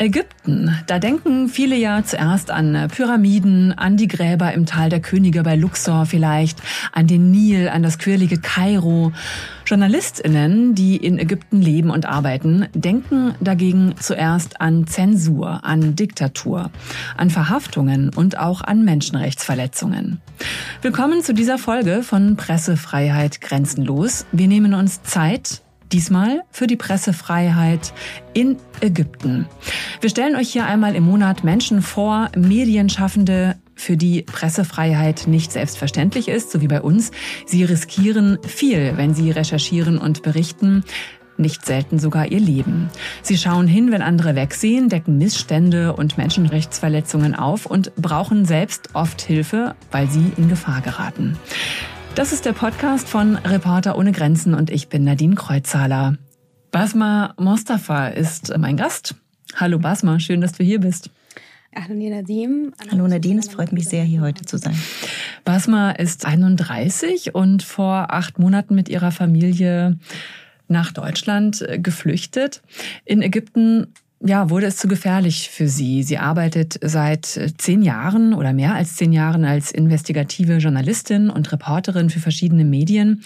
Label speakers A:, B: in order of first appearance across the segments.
A: Ägypten. Da denken viele ja zuerst an Pyramiden, an die Gräber im Tal der Könige bei Luxor vielleicht, an den Nil, an das quirlige Kairo. Journalistinnen, die in Ägypten leben und arbeiten, denken dagegen zuerst an Zensur, an Diktatur, an Verhaftungen und auch an Menschenrechtsverletzungen. Willkommen zu dieser Folge von Pressefreiheit grenzenlos. Wir nehmen uns Zeit, Diesmal für die Pressefreiheit in Ägypten. Wir stellen euch hier einmal im Monat Menschen vor, Medienschaffende, für die Pressefreiheit nicht selbstverständlich ist, so wie bei uns. Sie riskieren viel, wenn sie recherchieren und berichten nicht selten sogar ihr Leben. Sie schauen hin, wenn andere wegsehen, decken Missstände und Menschenrechtsverletzungen auf und brauchen selbst oft Hilfe, weil sie in Gefahr geraten. Das ist der Podcast von Reporter ohne Grenzen und ich bin Nadine Kreuzhaler. Basma Mostafa ist mein Gast. Hallo Basma, schön, dass du hier bist.
B: Hallo Nadine, es freut mich sehr, hier heute zu sein.
A: Basma ist 31 und vor acht Monaten mit ihrer Familie nach Deutschland geflüchtet. In Ägypten ja, wurde es zu gefährlich für sie. Sie arbeitet seit äh, zehn Jahren oder mehr als zehn Jahren als investigative Journalistin und Reporterin für verschiedene Medien.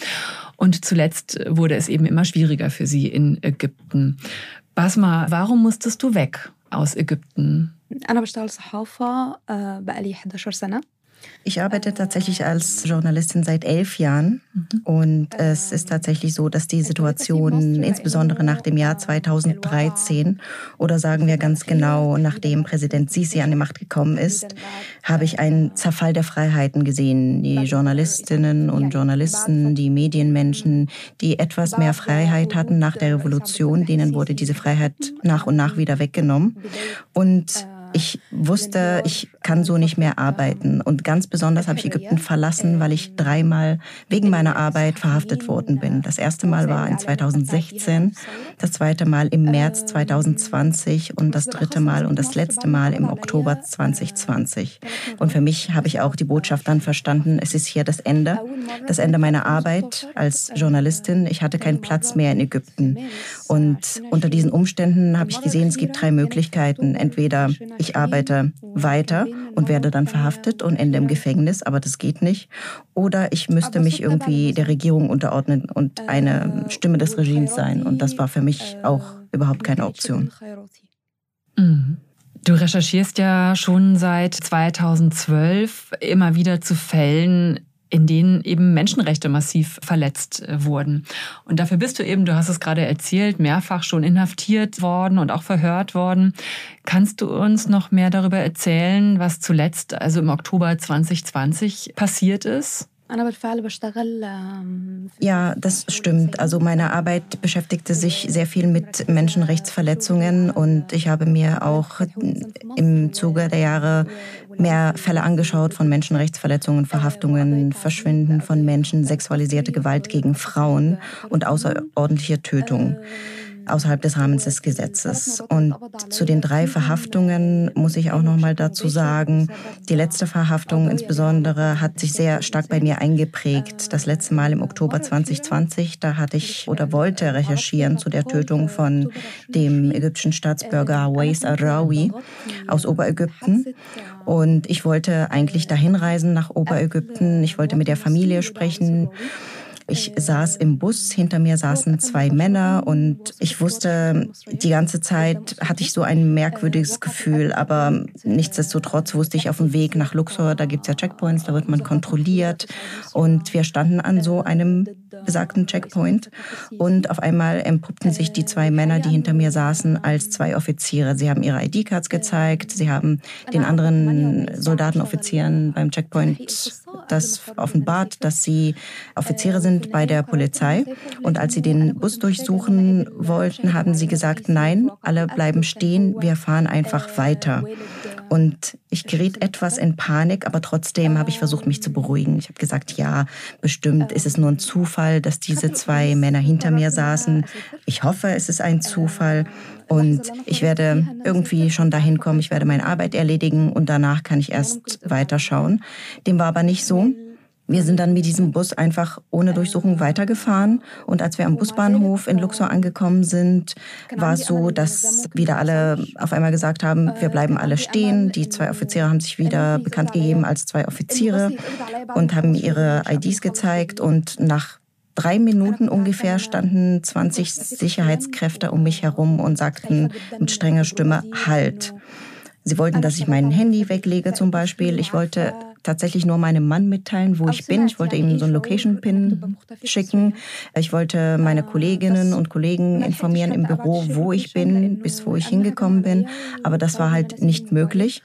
A: Und zuletzt wurde es eben immer schwieriger für sie in Ägypten. Basma, warum musstest du weg aus Ägypten?
B: أنا بشتغل صحافة بقالي 11 سنة ich arbeite tatsächlich als Journalistin seit elf Jahren mhm. und es ist tatsächlich so, dass die Situation insbesondere nach dem Jahr 2013 oder sagen wir ganz genau, nachdem Präsident Sisi an die Macht gekommen ist, habe ich einen Zerfall der Freiheiten gesehen. Die Journalistinnen und Journalisten, die Medienmenschen, die etwas mehr Freiheit hatten nach der Revolution, denen wurde diese Freiheit nach und nach wieder weggenommen. Und ich wusste, ich kann so nicht mehr arbeiten. Und ganz besonders habe ich Ägypten verlassen, weil ich dreimal wegen meiner Arbeit verhaftet worden bin. Das erste Mal war in 2016, das zweite Mal im März 2020 und das dritte Mal und das letzte Mal im Oktober 2020. Und für mich habe ich auch die Botschaft dann verstanden, es ist hier das Ende, das Ende meiner Arbeit als Journalistin. Ich hatte keinen Platz mehr in Ägypten. Und unter diesen Umständen habe ich gesehen, es gibt drei Möglichkeiten. Entweder ich arbeite weiter und werde dann verhaftet und ende im Gefängnis, aber das geht nicht. Oder ich müsste mich irgendwie der Regierung unterordnen und eine Stimme des Regimes sein. Und das war für mich auch überhaupt keine Option.
A: Mhm. Du recherchierst ja schon seit 2012 immer wieder zu Fällen, in denen eben Menschenrechte massiv verletzt äh, wurden. Und dafür bist du eben, du hast es gerade erzählt, mehrfach schon inhaftiert worden und auch verhört worden. Kannst du uns noch mehr darüber erzählen, was zuletzt, also im Oktober 2020, passiert ist?
B: Ja, das stimmt. Also meine Arbeit beschäftigte sich sehr viel mit Menschenrechtsverletzungen und ich habe mir auch im Zuge der Jahre mehr Fälle angeschaut von Menschenrechtsverletzungen, Verhaftungen, Verschwinden von Menschen, sexualisierte Gewalt gegen Frauen und außerordentliche Tötung außerhalb des Rahmens des Gesetzes. Und zu den drei Verhaftungen muss ich auch noch mal dazu sagen, die letzte Verhaftung insbesondere hat sich sehr stark bei mir eingeprägt. Das letzte Mal im Oktober 2020, da hatte ich oder wollte recherchieren zu der Tötung von dem ägyptischen Staatsbürger Wais al-Rawi aus Oberägypten. Und ich wollte eigentlich dahin reisen nach Oberägypten. Ich wollte mit der Familie sprechen. Ich saß im Bus, hinter mir saßen zwei Männer und ich wusste, die ganze Zeit hatte ich so ein merkwürdiges Gefühl, aber nichtsdestotrotz wusste ich auf dem Weg nach Luxor, da gibt es ja Checkpoints, da wird man kontrolliert. und wir standen an so einem besagten Checkpoint und auf einmal empuppten sich die zwei Männer, die hinter mir saßen, als zwei Offiziere. Sie haben ihre ID-Cards gezeigt, sie haben den anderen Soldatenoffizieren beim Checkpoint das offenbart, dass sie Offiziere sind bei der Polizei und als sie den Bus durchsuchen wollten, haben sie gesagt, nein, alle bleiben stehen, wir fahren einfach weiter. Und ich geriet etwas in Panik, aber trotzdem habe ich versucht, mich zu beruhigen. Ich habe gesagt, ja, bestimmt ist es nur ein Zufall, dass diese zwei Männer hinter mir saßen. Ich hoffe, es ist ein Zufall. Und ich werde irgendwie schon dahin kommen, ich werde meine Arbeit erledigen und danach kann ich erst weiterschauen. Dem war aber nicht so. Wir sind dann mit diesem Bus einfach ohne Durchsuchung weitergefahren. Und als wir am Busbahnhof in Luxor angekommen sind, war es so, dass wieder alle auf einmal gesagt haben, wir bleiben alle stehen. Die zwei Offiziere haben sich wieder bekannt gegeben als zwei Offiziere und haben ihre IDs gezeigt. Und nach drei Minuten ungefähr standen 20 Sicherheitskräfte um mich herum und sagten mit strenger Stimme, halt. Sie wollten, dass ich mein Handy weglege zum Beispiel. Ich wollte tatsächlich nur meinem Mann mitteilen, wo ich bin. Ich wollte ihm so einen Location-Pin schicken. Ich wollte meine Kolleginnen und Kollegen informieren im Büro, wo ich bin, bis wo ich hingekommen bin. Aber das war halt nicht möglich.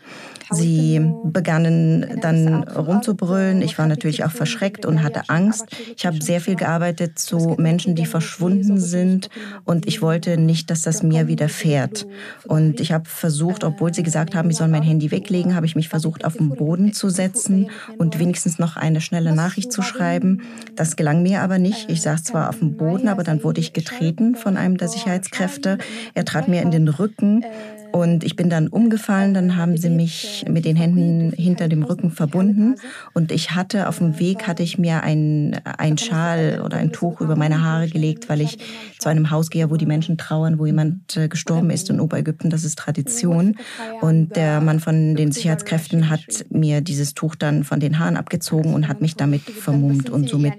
B: Sie begannen dann rumzubrüllen. Ich war natürlich auch verschreckt und hatte Angst. Ich habe sehr viel gearbeitet zu Menschen, die verschwunden sind und ich wollte nicht, dass das mir widerfährt. Und ich habe versucht, obwohl sie gesagt haben, ich soll mein Handy weglegen, habe ich mich versucht, auf den Boden zu setzen und wenigstens noch eine schnelle Nachricht zu schreiben. Das gelang mir aber nicht. Ich saß zwar auf dem Boden, aber dann wurde ich getreten von einem der Sicherheitskräfte. Er trat mir in den Rücken. Und ich bin dann umgefallen, dann haben sie mich mit den Händen hinter dem Rücken verbunden und ich hatte auf dem Weg hatte ich mir ein, ein Schal oder ein Tuch über meine Haare gelegt, weil ich zu einem Haus gehe, wo die Menschen trauern, wo jemand äh, gestorben ist in Oberägypten, das ist Tradition. Und der Mann von den Sicherheitskräften hat mir dieses Tuch dann von den Haaren abgezogen und hat mich damit vermummt und somit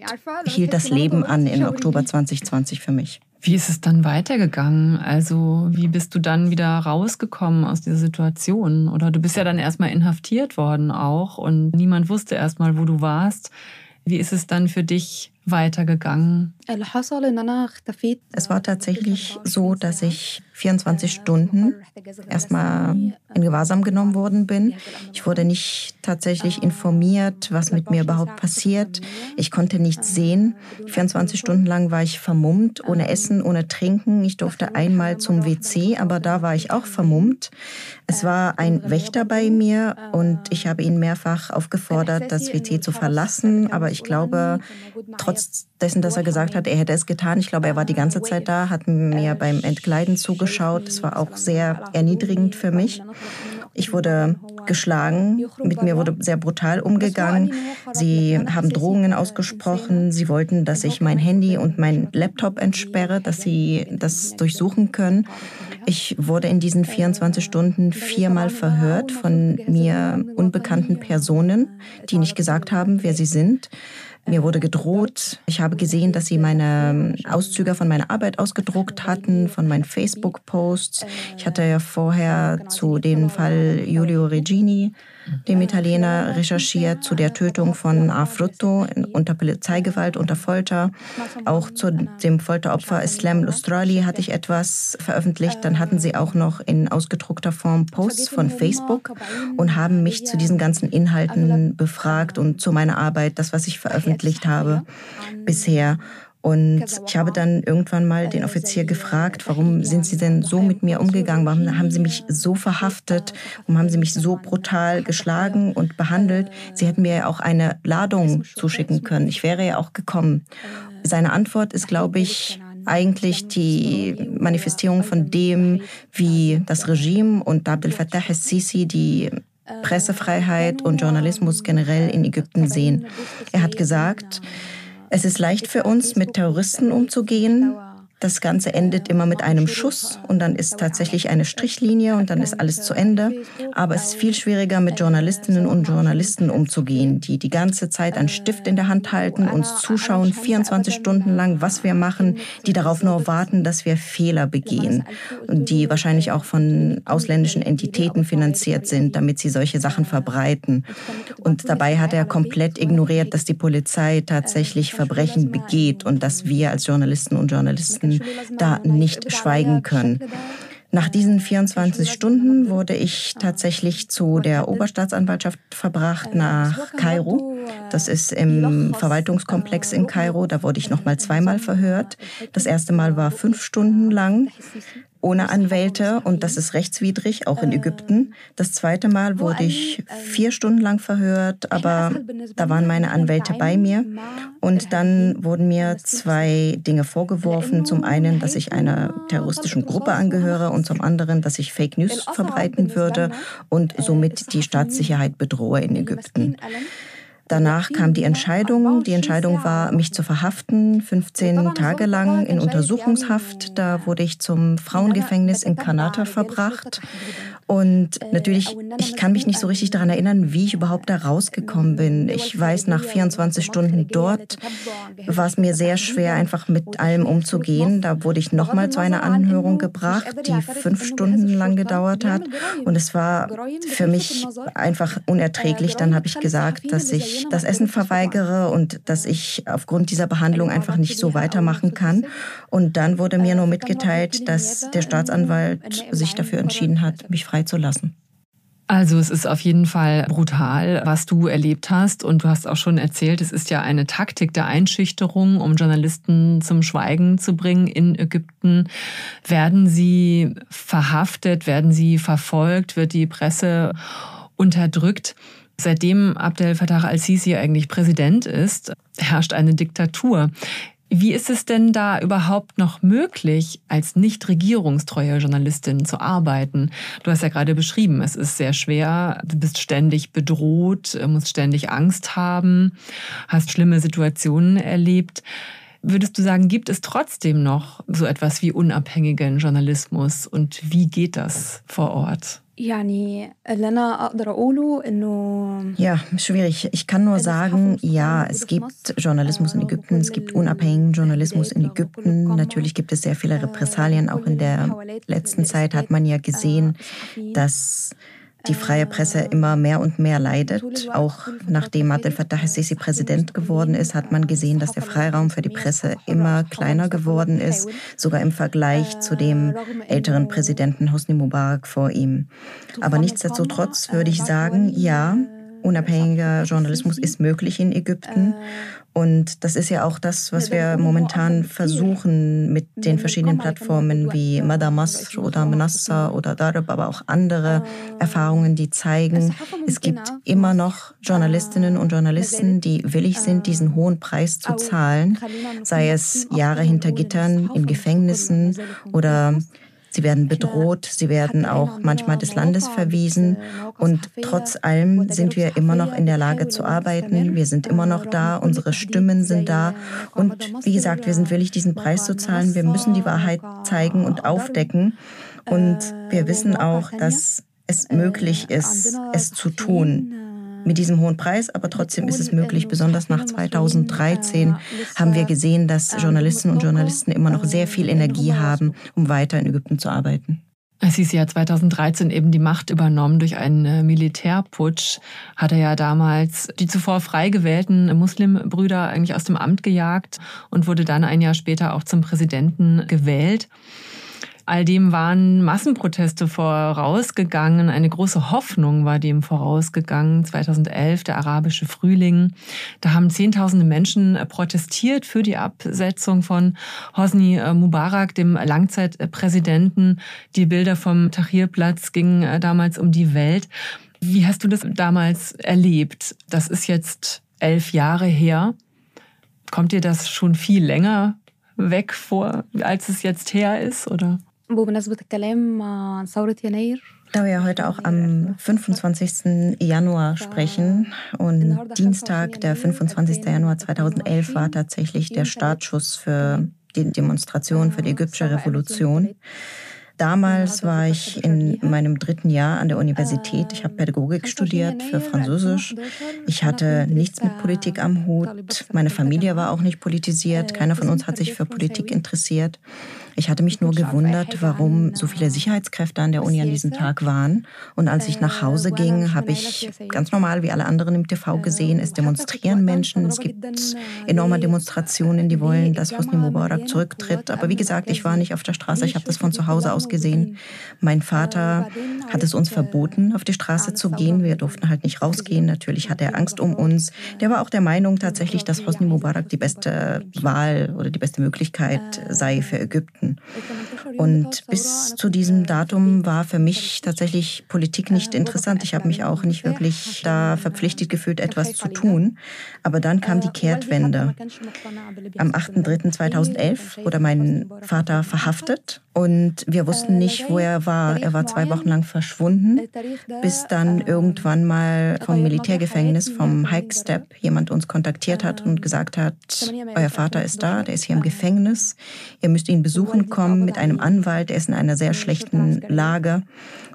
B: hielt das Leben an in Oktober 2020 für mich.
A: Wie ist es dann weitergegangen? Also, wie bist du dann wieder rausgekommen aus dieser Situation? Oder du bist ja dann erstmal inhaftiert worden auch und niemand wusste erstmal, wo du warst. Wie ist es dann für dich weitergegangen?
B: Es war tatsächlich so, dass ich 24 Stunden erstmal in Gewahrsam genommen worden bin. Ich wurde nicht tatsächlich informiert, was mit mir überhaupt passiert. Ich konnte nichts sehen. 24 Stunden lang war ich vermummt, ohne Essen, ohne Trinken. Ich durfte einmal zum WC, aber da war ich auch vermummt. Es war ein Wächter bei mir und ich habe ihn mehrfach aufgefordert, das WC zu verlassen. Aber ich glaube, trotz dessen, dass er gesagt hat, er hätte es getan, ich glaube, er war die ganze Zeit da, hat mir beim Entkleiden zugeschaut. Das war auch sehr erniedrigend für mich. Ich wurde geschlagen, mit mir wurde sehr brutal umgegangen. Sie haben Drohungen ausgesprochen. Sie wollten, dass ich mein Handy und mein Laptop entsperre, dass sie das durchsuchen können. Ich wurde in diesen 24 Stunden viermal verhört von mir unbekannten Personen, die nicht gesagt haben, wer sie sind. Mir wurde gedroht. Ich habe gesehen, dass sie meine Auszüge von meiner Arbeit ausgedruckt hatten, von meinen Facebook-Posts. Ich hatte ja vorher zu dem Fall Giulio Regini dem Italiener, recherchiert zu der Tötung von Afrutto unter Polizeigewalt, unter Folter. Auch zu dem Folteropfer Islam Lustrali hatte ich etwas veröffentlicht. Dann hatten sie auch noch in ausgedruckter Form Posts von Facebook und haben mich zu diesen ganzen Inhalten befragt und zu meiner Arbeit, das, was ich veröffentlicht habe bisher. Und ich habe dann irgendwann mal den Offizier gefragt, warum sind Sie denn so mit mir umgegangen? Warum haben Sie mich so verhaftet? Warum haben Sie mich so brutal geschlagen und behandelt? Sie hätten mir ja auch eine Ladung zuschicken können. Ich wäre ja auch gekommen. Seine Antwort ist, glaube ich, eigentlich die Manifestierung von dem, wie das Regime und Abdel Fattah al-Sisi die Pressefreiheit und Journalismus generell in Ägypten sehen. Er hat gesagt, es ist leicht für uns, mit Terroristen umzugehen. Das Ganze endet immer mit einem Schuss und dann ist tatsächlich eine Strichlinie und dann ist alles zu Ende. Aber es ist viel schwieriger, mit Journalistinnen und Journalisten umzugehen, die die ganze Zeit einen Stift in der Hand halten, uns zuschauen, 24 Stunden lang, was wir machen, die darauf nur warten, dass wir Fehler begehen und die wahrscheinlich auch von ausländischen Entitäten finanziert sind, damit sie solche Sachen verbreiten. Und dabei hat er komplett ignoriert, dass die Polizei tatsächlich Verbrechen begeht und dass wir als Journalisten und Journalisten da nicht schweigen können. Nach diesen 24 Stunden wurde ich tatsächlich zu der Oberstaatsanwaltschaft verbracht nach Kairo. Das ist im Verwaltungskomplex in Kairo. Da wurde ich noch mal zweimal verhört. Das erste Mal war fünf Stunden lang ohne Anwälte und das ist rechtswidrig, auch in Ägypten. Das zweite Mal wurde ich vier Stunden lang verhört, aber da waren meine Anwälte bei mir. Und dann wurden mir zwei Dinge vorgeworfen. Zum einen, dass ich einer terroristischen Gruppe angehöre und zum anderen, dass ich Fake News verbreiten würde und somit die Staatssicherheit bedrohe in Ägypten. Danach kam die Entscheidung. Die Entscheidung war, mich zu verhaften, 15 Tage lang in Untersuchungshaft. Da wurde ich zum Frauengefängnis in Kanata verbracht. Und natürlich, ich kann mich nicht so richtig daran erinnern, wie ich überhaupt da rausgekommen bin. Ich weiß, nach 24 Stunden dort war es mir sehr schwer, einfach mit allem umzugehen. Da wurde ich nochmal zu einer Anhörung gebracht, die fünf Stunden lang gedauert hat. Und es war für mich einfach unerträglich. Dann habe ich gesagt, dass ich das Essen verweigere und dass ich aufgrund dieser Behandlung einfach nicht so weitermachen kann. Und dann wurde mir nur mitgeteilt, dass der Staatsanwalt sich dafür entschieden hat, mich frei freizulassen.
A: Also es ist auf jeden Fall brutal, was du erlebt hast. Und du hast auch schon erzählt, es ist ja eine Taktik der Einschüchterung, um Journalisten zum Schweigen zu bringen in Ägypten. Werden sie verhaftet, werden sie verfolgt, wird die Presse unterdrückt? Seitdem Abdel Fattah al-Sisi eigentlich Präsident ist, herrscht eine Diktatur. Wie ist es denn da überhaupt noch möglich, als nicht regierungstreue Journalistin zu arbeiten? Du hast ja gerade beschrieben, es ist sehr schwer, du bist ständig bedroht, musst ständig Angst haben, hast schlimme Situationen erlebt. Würdest du sagen, gibt es trotzdem noch so etwas wie unabhängigen Journalismus und wie geht das vor Ort?
B: Ja, schwierig. Ich kann nur sagen, ja, es gibt Journalismus in Ägypten, es gibt unabhängigen Journalismus in Ägypten. Natürlich gibt es sehr viele Repressalien. Auch in der letzten Zeit hat man ja gesehen, dass die freie Presse immer mehr und mehr leidet. Auch nachdem Abdel Fattah al-Sisi Präsident geworden ist, hat man gesehen, dass der Freiraum für die Presse immer kleiner geworden ist, sogar im Vergleich zu dem älteren Präsidenten Hosni Mubarak vor ihm. Aber nichtsdestotrotz würde ich sagen, ja, unabhängiger Journalismus ist möglich in Ägypten. Und das ist ja auch das, was wir momentan versuchen mit den verschiedenen Plattformen wie Madamas oder Menassa oder Darab, aber auch andere Erfahrungen, die zeigen, es gibt immer noch Journalistinnen und Journalisten, die willig sind, diesen hohen Preis zu zahlen, sei es Jahre hinter Gittern, in Gefängnissen oder Sie werden bedroht, sie werden auch manchmal des Landes verwiesen. Und trotz allem sind wir immer noch in der Lage zu arbeiten. Wir sind immer noch da, unsere Stimmen sind da. Und wie gesagt, wir sind willig, diesen Preis zu zahlen. Wir müssen die Wahrheit zeigen und aufdecken. Und wir wissen auch, dass es möglich ist, es zu tun mit diesem hohen Preis, aber trotzdem ist es möglich. Besonders nach 2013 haben wir gesehen, dass Journalistinnen und Journalisten immer noch sehr viel Energie haben, um weiter in Ägypten zu arbeiten.
A: Es hieß ja 2013 eben die Macht übernommen durch einen äh, Militärputsch. Hat er ja damals die zuvor frei gewählten Muslimbrüder eigentlich aus dem Amt gejagt und wurde dann ein Jahr später auch zum Präsidenten gewählt. All dem waren Massenproteste vorausgegangen. Eine große Hoffnung war dem vorausgegangen. 2011, der arabische Frühling. Da haben Zehntausende Menschen protestiert für die Absetzung von Hosni Mubarak, dem Langzeitpräsidenten. Die Bilder vom Tahrirplatz gingen äh, damals um die Welt. Wie hast du das damals erlebt? Das ist jetzt elf Jahre her. Kommt dir das schon viel länger weg vor, als es jetzt her ist, oder?
B: بمناسبة الكلام عن ثورة يناير da wir heute auch am 25. Januar sprechen und Dienstag, der 25. Januar 2011, war tatsächlich der Startschuss für die Demonstration für die ägyptische Revolution. Damals war ich in meinem dritten Jahr an der Universität. Ich habe Pädagogik studiert für Französisch. Ich hatte nichts mit Politik am Hut. Meine Familie war auch nicht politisiert. Keiner von uns hat sich für Politik interessiert. Ich hatte mich nur gewundert, warum so viele Sicherheitskräfte an der Uni an diesem Tag waren. Und als ich nach Hause ging, habe ich ganz normal wie alle anderen im TV gesehen, es demonstrieren Menschen. Es gibt enorme Demonstrationen, die wollen, dass Hosni Mubarak zurücktritt. Aber wie gesagt, ich war nicht auf der Straße. Ich habe das von zu Hause aus gesehen. Mein Vater hat es uns verboten, auf die Straße zu gehen. Wir durften halt nicht rausgehen. Natürlich hatte er Angst um uns. Der war auch der Meinung tatsächlich, dass Hosni Mubarak die beste Wahl oder die beste Möglichkeit sei für Ägypten konnten. Und bis zu diesem Datum war für mich tatsächlich Politik nicht interessant. Ich habe mich auch nicht wirklich da verpflichtet gefühlt, etwas zu tun. Aber dann kam die Kehrtwende. Am 8.3.2011 wurde mein Vater verhaftet und wir wussten nicht, wo er war. Er war zwei Wochen lang verschwunden, bis dann irgendwann mal vom Militärgefängnis, vom Hike Step, jemand uns kontaktiert hat und gesagt hat, euer Vater ist da, der ist hier im Gefängnis. Ihr müsst ihn besuchen kommen mit einem Anwalt, der ist in einer sehr schlechten Lage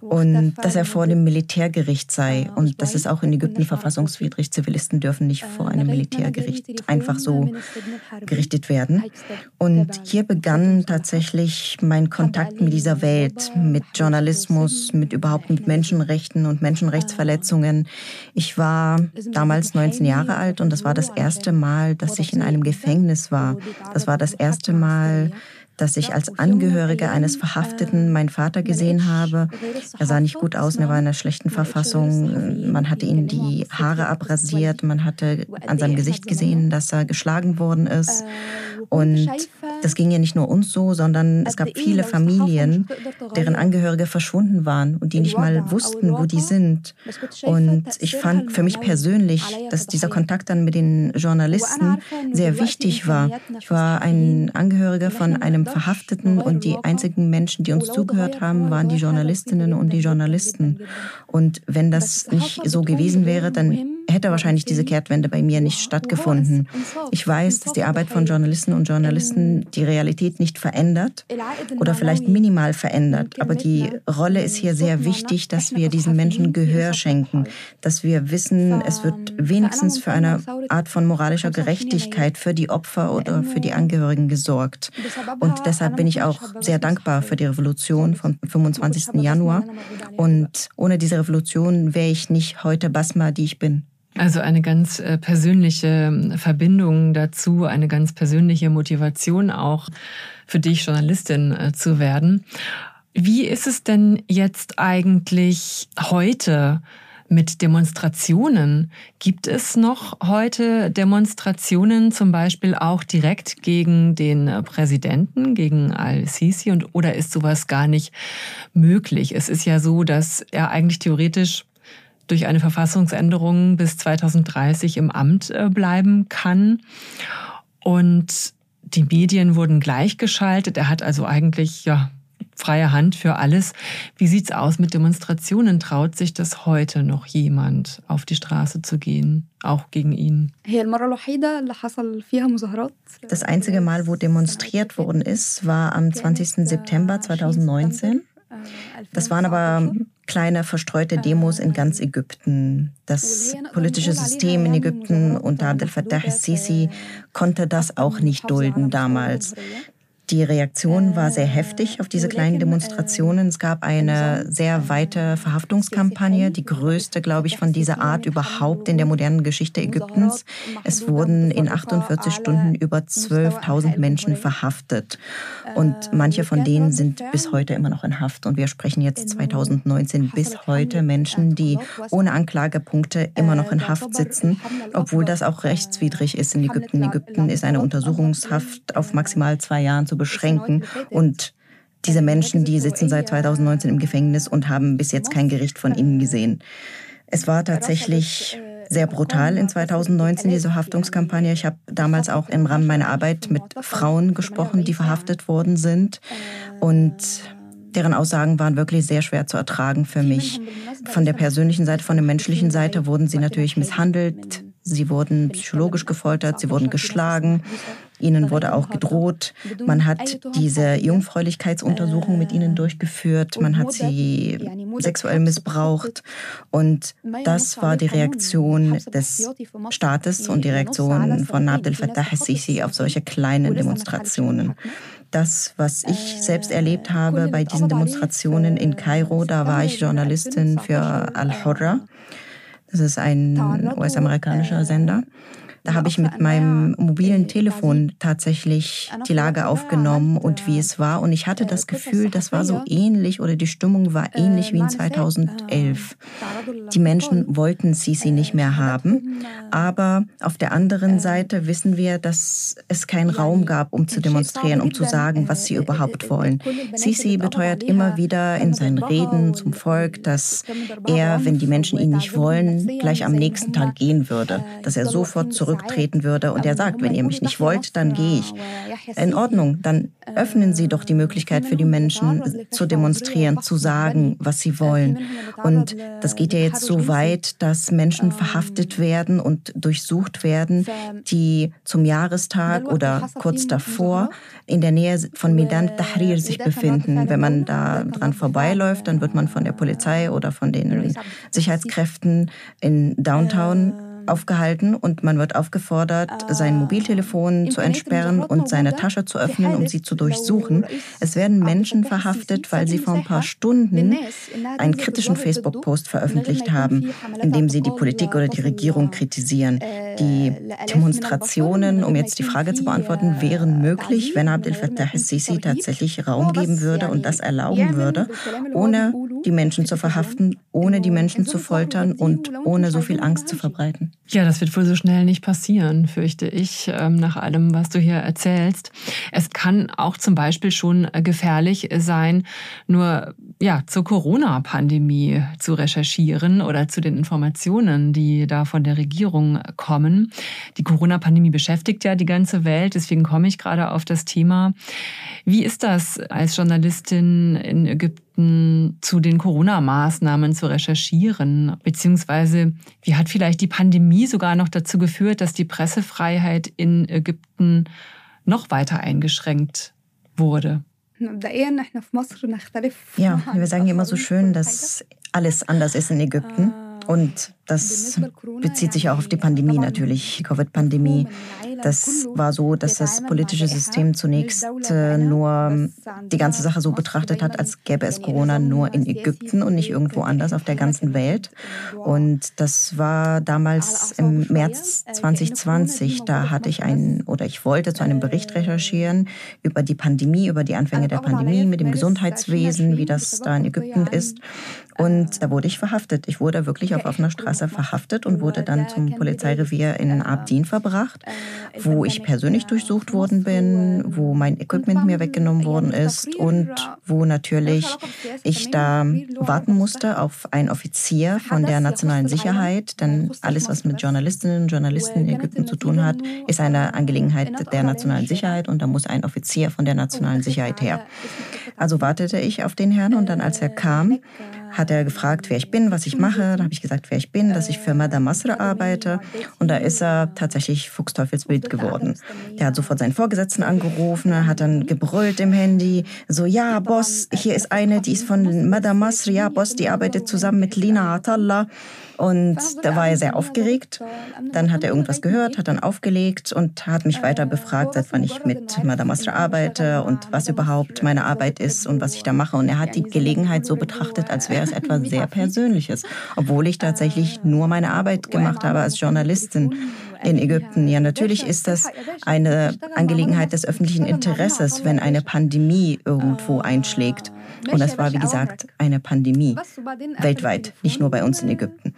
B: und dass er vor dem Militärgericht sei. Und das ist auch in Ägypten verfassungswidrig. Zivilisten dürfen nicht vor einem Militärgericht einfach so gerichtet werden. Und hier begann tatsächlich mein Kontakt mit dieser Welt, mit Journalismus, mit überhaupt mit Menschenrechten und Menschenrechtsverletzungen. Ich war damals 19 Jahre alt und das war das erste Mal, dass ich in einem Gefängnis war. Das war das erste Mal, dass ich als Angehörige eines Verhafteten meinen Vater gesehen habe. Er sah nicht gut aus, er war in einer schlechten Verfassung. Man hatte ihm die Haare abrasiert, man hatte an seinem Gesicht gesehen, dass er geschlagen worden ist. Und das ging ja nicht nur uns so, sondern es gab viele Familien, deren Angehörige verschwunden waren und die nicht mal wussten, wo die sind. Und ich fand für mich persönlich, dass dieser Kontakt dann mit den Journalisten sehr wichtig war. Ich war ein Angehöriger von einem Verhafteten und die einzigen Menschen, die uns zugehört haben, waren die Journalistinnen und die Journalisten. Und wenn das nicht so gewesen wäre, dann hätte wahrscheinlich diese Kehrtwende bei mir nicht stattgefunden. Ich weiß, dass die Arbeit von Journalisten und Journalisten die Realität nicht verändert oder vielleicht minimal verändert. Aber die Rolle ist hier sehr wichtig, dass wir diesen Menschen Gehör schenken, dass wir wissen, es wird wenigstens für eine Art von moralischer Gerechtigkeit für die Opfer oder für die Angehörigen gesorgt. Und deshalb bin ich auch sehr dankbar für die Revolution vom 25. Januar. Und ohne diese Revolution wäre ich nicht heute Basma, die ich bin.
A: Also eine ganz äh, persönliche ähm, Verbindung dazu, eine ganz persönliche Motivation auch für dich, Journalistin äh, zu werden. Wie ist es denn jetzt eigentlich heute mit Demonstrationen? Gibt es noch heute Demonstrationen, zum Beispiel auch direkt gegen den äh, Präsidenten, gegen Al-Sisi? Und oder ist sowas gar nicht möglich? Es ist ja so, dass er eigentlich theoretisch durch eine Verfassungsänderung bis 2030 im Amt äh, bleiben kann. Und die Medien wurden gleichgeschaltet. Er hat also eigentlich ja freie Hand für alles. Wie sieht's aus mit Demonstrationen? Traut sich das heute noch jemand auf die Straße zu gehen, auch gegen ihn?
B: Das einzige Mal, wo demonstriert worden ist, war am 20. September 2019. Das waren aber kleine verstreute Demos in ganz Ägypten. Das politische System in Ägypten unter Abdel Fattah al-Sisi konnte das auch nicht dulden damals. Die Reaktion war sehr heftig auf diese kleinen Demonstrationen. Es gab eine sehr weite Verhaftungskampagne, die größte, glaube ich, von dieser Art überhaupt in der modernen Geschichte Ägyptens. Es wurden in 48 Stunden über 12.000 Menschen verhaftet. Und manche von denen sind bis heute immer noch in Haft. Und wir sprechen jetzt 2019 bis heute Menschen, die ohne Anklagepunkte immer noch in Haft sitzen, obwohl das auch rechtswidrig ist in Ägypten. In Ägypten ist eine Untersuchungshaft auf maximal zwei Jahren zu beschränken. Und diese Menschen, die sitzen seit 2019 im Gefängnis und haben bis jetzt kein Gericht von ihnen gesehen. Es war tatsächlich sehr brutal in 2019, diese Haftungskampagne. Ich habe damals auch im Rahmen meiner Arbeit mit Frauen gesprochen, die verhaftet worden sind. Und deren Aussagen waren wirklich sehr schwer zu ertragen für mich. Von der persönlichen Seite, von der menschlichen Seite wurden sie natürlich misshandelt. Sie wurden psychologisch gefoltert, sie wurden geschlagen. Ihnen wurde auch gedroht. Man hat diese Jungfräulichkeitsuntersuchung mit ihnen durchgeführt. Man hat sie sexuell missbraucht. Und das war die Reaktion des Staates und die Reaktion von Abdel Fattah al-Sisi auf solche kleinen Demonstrationen. Das, was ich selbst erlebt habe bei diesen Demonstrationen in Kairo, da war ich Journalistin für Al-Hurra. Das ist ein US-amerikanischer Sender. Da habe ich mit meinem mobilen Telefon tatsächlich die Lage aufgenommen und wie es war. Und ich hatte das Gefühl, das war so ähnlich oder die Stimmung war ähnlich wie in 2011. Die Menschen wollten Sisi nicht mehr haben. Aber auf der anderen Seite wissen wir, dass es keinen Raum gab, um zu demonstrieren, um zu sagen, was sie überhaupt wollen. Sisi beteuert immer wieder in seinen Reden zum Volk, dass er, wenn die Menschen ihn nicht wollen, gleich am nächsten Tag gehen würde, dass er sofort zurücktreten würde. Und er sagt, wenn ihr mich nicht wollt, dann gehe ich. In Ordnung, dann öffnen Sie doch die Möglichkeit für die Menschen zu demonstrieren, zu sagen, was sie wollen. Und das geht ja jetzt so weit, dass Menschen verhaftet werden und durchsucht werden, die zum Jahrestag oder kurz davor in der Nähe von Medan Tahrir sich befinden. Wenn man da dran vorbeiläuft, dann wird man von der Polizei oder von den Sicherheitskräften in Downtown aufgehalten und man wird aufgefordert, sein Mobiltelefon zu entsperren und seine Tasche zu öffnen, um sie zu durchsuchen. Es werden Menschen verhaftet, weil sie vor ein paar Stunden einen kritischen Facebook-Post veröffentlicht haben, in dem sie die Politik oder die Regierung kritisieren. Die Demonstrationen, um jetzt die Frage zu beantworten, wären möglich, wenn Abdel Fattah al-Sisi tatsächlich Raum geben würde und das erlauben würde, ohne die Menschen zu verhaften, ohne die Menschen zu foltern und ohne so viel Angst zu verbreiten.
A: Ja, das wird wohl so schnell nicht passieren, fürchte ich, ähm, nach allem, was du hier erzählst. Es kann auch zum Beispiel schon äh, gefährlich sein, nur ja, zur Corona-Pandemie zu recherchieren oder zu den Informationen, die da von der Regierung kommen. Die Corona-Pandemie beschäftigt ja die ganze Welt, deswegen komme ich gerade auf das Thema. Wie ist das als Journalistin in Ägypten zu den Corona-Maßnahmen zu recherchieren? Beziehungsweise wie hat vielleicht die Pandemie sogar noch dazu geführt, dass die Pressefreiheit in Ägypten noch weiter eingeschränkt wurde?
B: Ja, wir sagen immer so schön, dass alles anders ist in Ägypten. Und das bezieht sich auch auf die Pandemie natürlich, Covid-Pandemie. Das war so, dass das politische System zunächst äh, nur die ganze Sache so betrachtet hat, als gäbe es Corona nur in Ägypten und nicht irgendwo anders auf der ganzen Welt. Und das war damals im März 2020. Da hatte ich einen oder ich wollte zu einem Bericht recherchieren über die Pandemie, über die Anfänge der Pandemie mit dem Gesundheitswesen, wie das da in Ägypten ist. Und da wurde ich verhaftet. Ich wurde wirklich auf offener Straße verhaftet und wurde dann zum Polizeirevier in Abdin verbracht, wo ich persönlich durchsucht worden bin, wo mein Equipment mir weggenommen worden ist und wo natürlich ich da warten musste auf einen Offizier von der nationalen Sicherheit. Denn alles, was mit Journalistinnen und Journalisten in Ägypten zu tun hat, ist eine Angelegenheit der nationalen Sicherheit und da muss ein Offizier von der nationalen Sicherheit her. Also wartete ich auf den Herrn und dann, als er kam, hat er gefragt, wer ich bin, was ich mache. Da habe ich gesagt, wer ich bin, dass ich für Madame Masra arbeite. Und da ist er tatsächlich Fuchsteufelsbild geworden. Der hat sofort seinen Vorgesetzten angerufen, hat dann gebrüllt im Handy, so, ja, Boss, hier ist eine, die ist von Madame Masra, ja, Boss, die arbeitet zusammen mit Lina Atallah. Und da war er sehr aufgeregt. Dann hat er irgendwas gehört, hat dann aufgelegt und hat mich weiter befragt, seit wann ich mit Madame Asra arbeite und was überhaupt meine Arbeit ist und was ich da mache. Und er hat die Gelegenheit so betrachtet, als wäre es etwas sehr Persönliches, obwohl ich tatsächlich nur meine Arbeit gemacht habe als Journalistin in Ägypten. Ja, natürlich ist das eine Angelegenheit des öffentlichen Interesses, wenn eine Pandemie irgendwo einschlägt. Und das war, wie gesagt, eine Pandemie weltweit, nicht nur bei uns in Ägypten.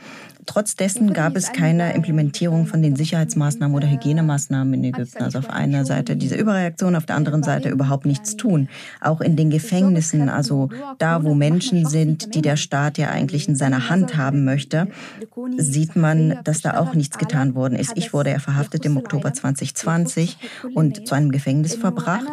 B: Trotz dessen gab es keine Implementierung von den Sicherheitsmaßnahmen oder Hygienemaßnahmen in Ägypten. Also auf einer Seite diese Überreaktion, auf der anderen Seite überhaupt nichts tun. Auch in den Gefängnissen, also da, wo Menschen sind, die der Staat ja eigentlich in seiner Hand haben möchte, sieht man, dass da auch nichts getan worden ist. Ich wurde ja verhaftet im Oktober 2020 und zu einem Gefängnis verbracht.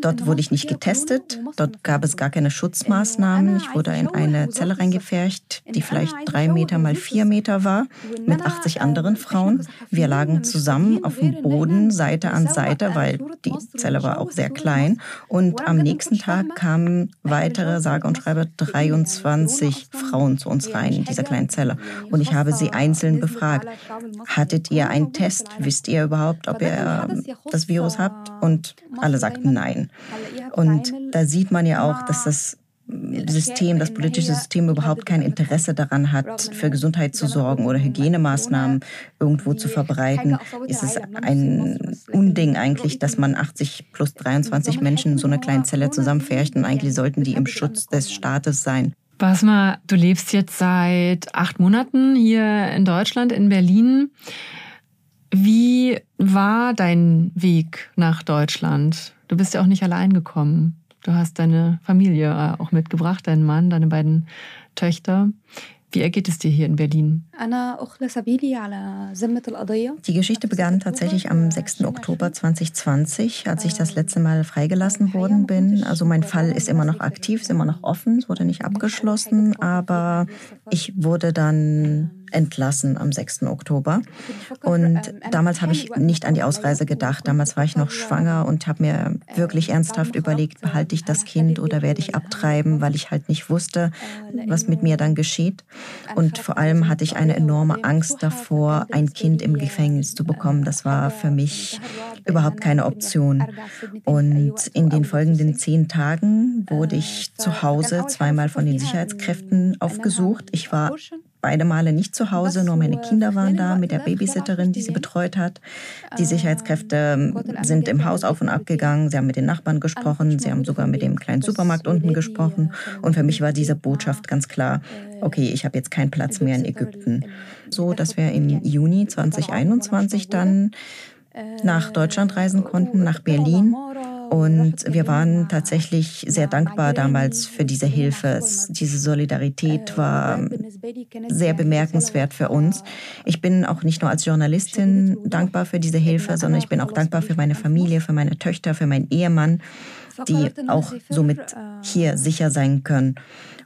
B: Dort wurde ich nicht getestet. Dort gab es gar keine Schutzmaßnahmen. Ich wurde in eine Zelle reingepfercht, die vielleicht drei Meter mal vier Meter Meter war mit 80 anderen Frauen. Wir lagen zusammen auf dem Boden, Seite an Seite, weil die Zelle war auch sehr klein. Und am nächsten Tag kamen weitere, sage und schreibe, 23 Frauen zu uns rein in dieser kleinen Zelle. Und ich habe sie einzeln befragt. Hattet ihr einen Test? Wisst ihr überhaupt, ob ihr das Virus habt? Und alle sagten nein. Und da sieht man ja auch, dass das System, das politische System überhaupt kein Interesse daran hat, für Gesundheit zu sorgen oder Hygienemaßnahmen irgendwo zu verbreiten, ist es ein Unding eigentlich, dass man 80 plus 23 Menschen in so einer kleinen Zelle zusammenfärcht und eigentlich sollten die im Schutz des Staates sein.
A: Basma, du lebst jetzt seit acht Monaten hier in Deutschland, in Berlin. Wie war dein Weg nach Deutschland? Du bist ja auch nicht allein gekommen. Du hast deine Familie äh, auch mitgebracht, deinen Mann, deine beiden Töchter. Wie ergeht es dir hier in Berlin?
B: Die Geschichte begann tatsächlich am 6. Oktober 2020, als ich das letzte Mal freigelassen worden bin. Also mein Fall ist immer noch aktiv, ist immer noch offen, es wurde nicht abgeschlossen, aber ich wurde dann entlassen am 6. Oktober. Und damals habe ich nicht an die Ausreise gedacht. Damals war ich noch schwanger und habe mir wirklich ernsthaft überlegt, behalte ich das Kind oder werde ich abtreiben, weil ich halt nicht wusste, was mit mir dann geschieht. Und vor allem hatte ich eine enorme Angst davor, ein Kind im Gefängnis zu bekommen. Das war für mich überhaupt keine Option. Und in den folgenden zehn Tagen wurde ich zu Hause zweimal von den Sicherheitskräften aufgesucht. Ich war beide Male nicht zu Hause, nur meine Kinder waren da mit der Babysitterin, die sie betreut hat. Die Sicherheitskräfte sind im Haus auf und ab gegangen, sie haben mit den Nachbarn gesprochen, sie haben sogar mit dem kleinen Supermarkt unten gesprochen. Und für mich war diese Botschaft ganz klar, okay, ich habe jetzt keinen Platz mehr in Ägypten. So, dass wir im Juni 2021 dann nach Deutschland reisen konnten, nach Berlin. Und wir waren tatsächlich sehr dankbar damals für diese Hilfe. Diese Solidarität war sehr bemerkenswert für uns. Ich bin auch nicht nur als Journalistin dankbar für diese Hilfe, sondern ich bin auch dankbar für meine Familie, für meine Töchter, für meinen Ehemann, die auch somit hier sicher sein können.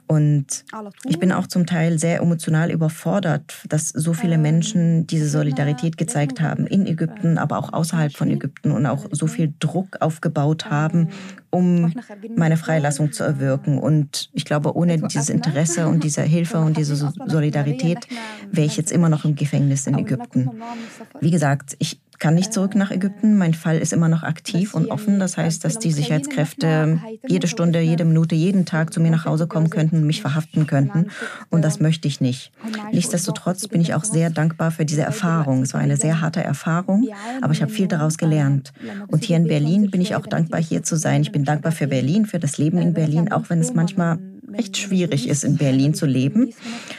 B: Und ich bin auch zum Teil sehr emotional überfordert, dass so viele Menschen diese Solidarität gezeigt haben in Ägypten, aber auch außerhalb von Ägypten und auch so viel Druck aufgebaut haben, um meine Freilassung zu erwirken. Und ich glaube, ohne dieses Interesse und diese Hilfe und diese Solidarität wäre ich jetzt immer noch im Gefängnis in Ägypten. Wie gesagt, ich kann nicht zurück nach Ägypten. Mein Fall ist immer noch aktiv und offen. Das heißt, dass die Sicherheitskräfte jede Stunde, jede Minute, jeden Tag zu mir nach Hause kommen könnten, mich verhaften könnten. Und das möchte ich nicht. Nichtsdestotrotz bin ich auch sehr dankbar für diese Erfahrung. Es war eine sehr harte Erfahrung, aber ich habe viel daraus gelernt. Und hier in Berlin bin ich auch dankbar, hier zu sein. Ich bin dankbar für Berlin, für das Leben in Berlin, auch wenn es manchmal echt schwierig ist, in Berlin zu leben.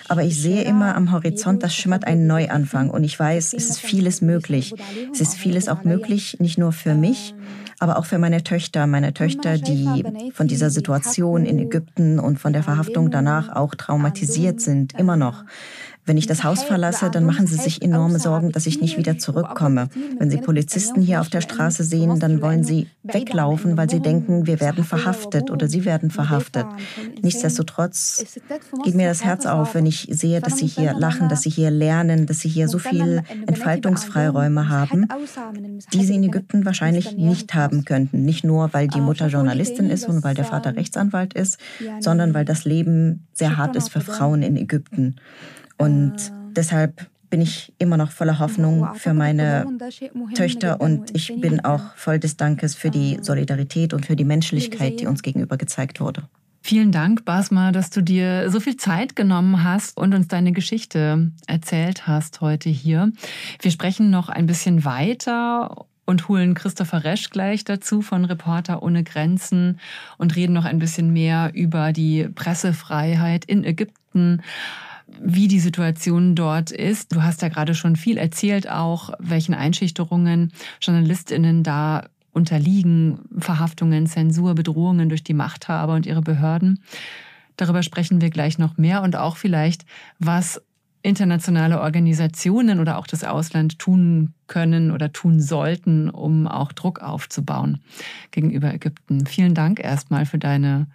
B: Aber ich sehe immer am Horizont, das schimmert ein Neuanfang. Und ich weiß, es ist vieles möglich. Es ist vieles auch möglich, nicht nur für mich, aber auch für meine Töchter. Meine Töchter, die von dieser Situation in Ägypten und von der Verhaftung danach auch traumatisiert sind, immer noch. Wenn ich das Haus verlasse, dann machen sie sich enorme Sorgen, dass ich nicht wieder zurückkomme. Wenn sie Polizisten hier auf der Straße sehen, dann wollen sie weglaufen, weil sie denken, wir werden verhaftet oder sie werden verhaftet. Nichtsdestotrotz geht mir das Herz auf, wenn ich sehe, dass sie hier lachen, dass sie hier lernen, dass sie hier so viel Entfaltungsfreiräume haben, die sie in Ägypten wahrscheinlich nicht haben könnten. Nicht nur, weil die Mutter Journalistin ist und weil der Vater Rechtsanwalt ist, sondern weil das Leben sehr hart ist für Frauen in Ägypten. Und ah. deshalb bin ich immer noch voller Hoffnung für meine Töchter und ich bin auch voll des Dankes für die ah. Solidarität und für die Menschlichkeit, die uns gegenüber gezeigt wurde.
A: Vielen Dank, Basma, dass du dir so viel Zeit genommen hast und uns deine Geschichte erzählt hast heute hier. Wir sprechen noch ein bisschen weiter und holen Christopher Resch gleich dazu von Reporter ohne Grenzen und reden noch ein bisschen mehr über die Pressefreiheit in Ägypten wie die Situation dort ist. Du hast ja gerade schon viel erzählt, auch welchen Einschüchterungen Journalistinnen da unterliegen, Verhaftungen, Zensur, Bedrohungen durch die Machthaber und ihre Behörden. Darüber sprechen wir gleich noch mehr und auch vielleicht, was internationale Organisationen oder auch das Ausland tun können oder tun sollten, um auch Druck aufzubauen gegenüber Ägypten. Vielen Dank erstmal für deine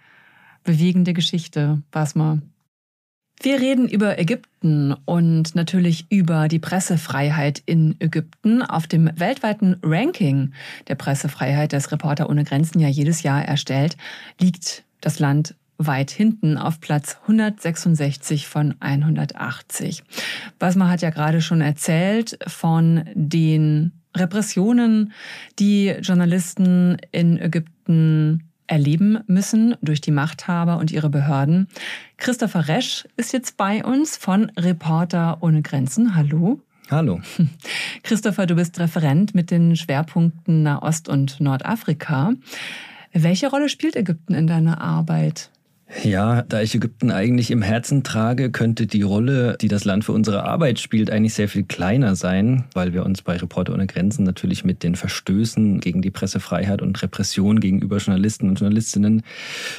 A: bewegende Geschichte, Basma. Wir reden über Ägypten und natürlich über die Pressefreiheit in Ägypten. Auf dem weltweiten Ranking der Pressefreiheit, das Reporter ohne Grenzen ja jedes Jahr erstellt, liegt das Land weit hinten auf Platz 166 von 180. Basma hat ja gerade schon erzählt von den Repressionen, die Journalisten in Ägypten erleben müssen durch die Machthaber und ihre Behörden. Christopher Resch ist jetzt bei uns von Reporter ohne Grenzen. Hallo.
C: Hallo.
A: Christopher, du bist Referent mit den Schwerpunkten Nahost und Nordafrika. Welche Rolle spielt Ägypten in deiner Arbeit?
C: Ja, da ich Ägypten eigentlich im Herzen trage, könnte die Rolle, die das Land für unsere Arbeit spielt, eigentlich sehr viel kleiner sein, weil wir uns bei Reporter ohne Grenzen natürlich mit den Verstößen gegen die Pressefreiheit und Repression gegenüber Journalisten und Journalistinnen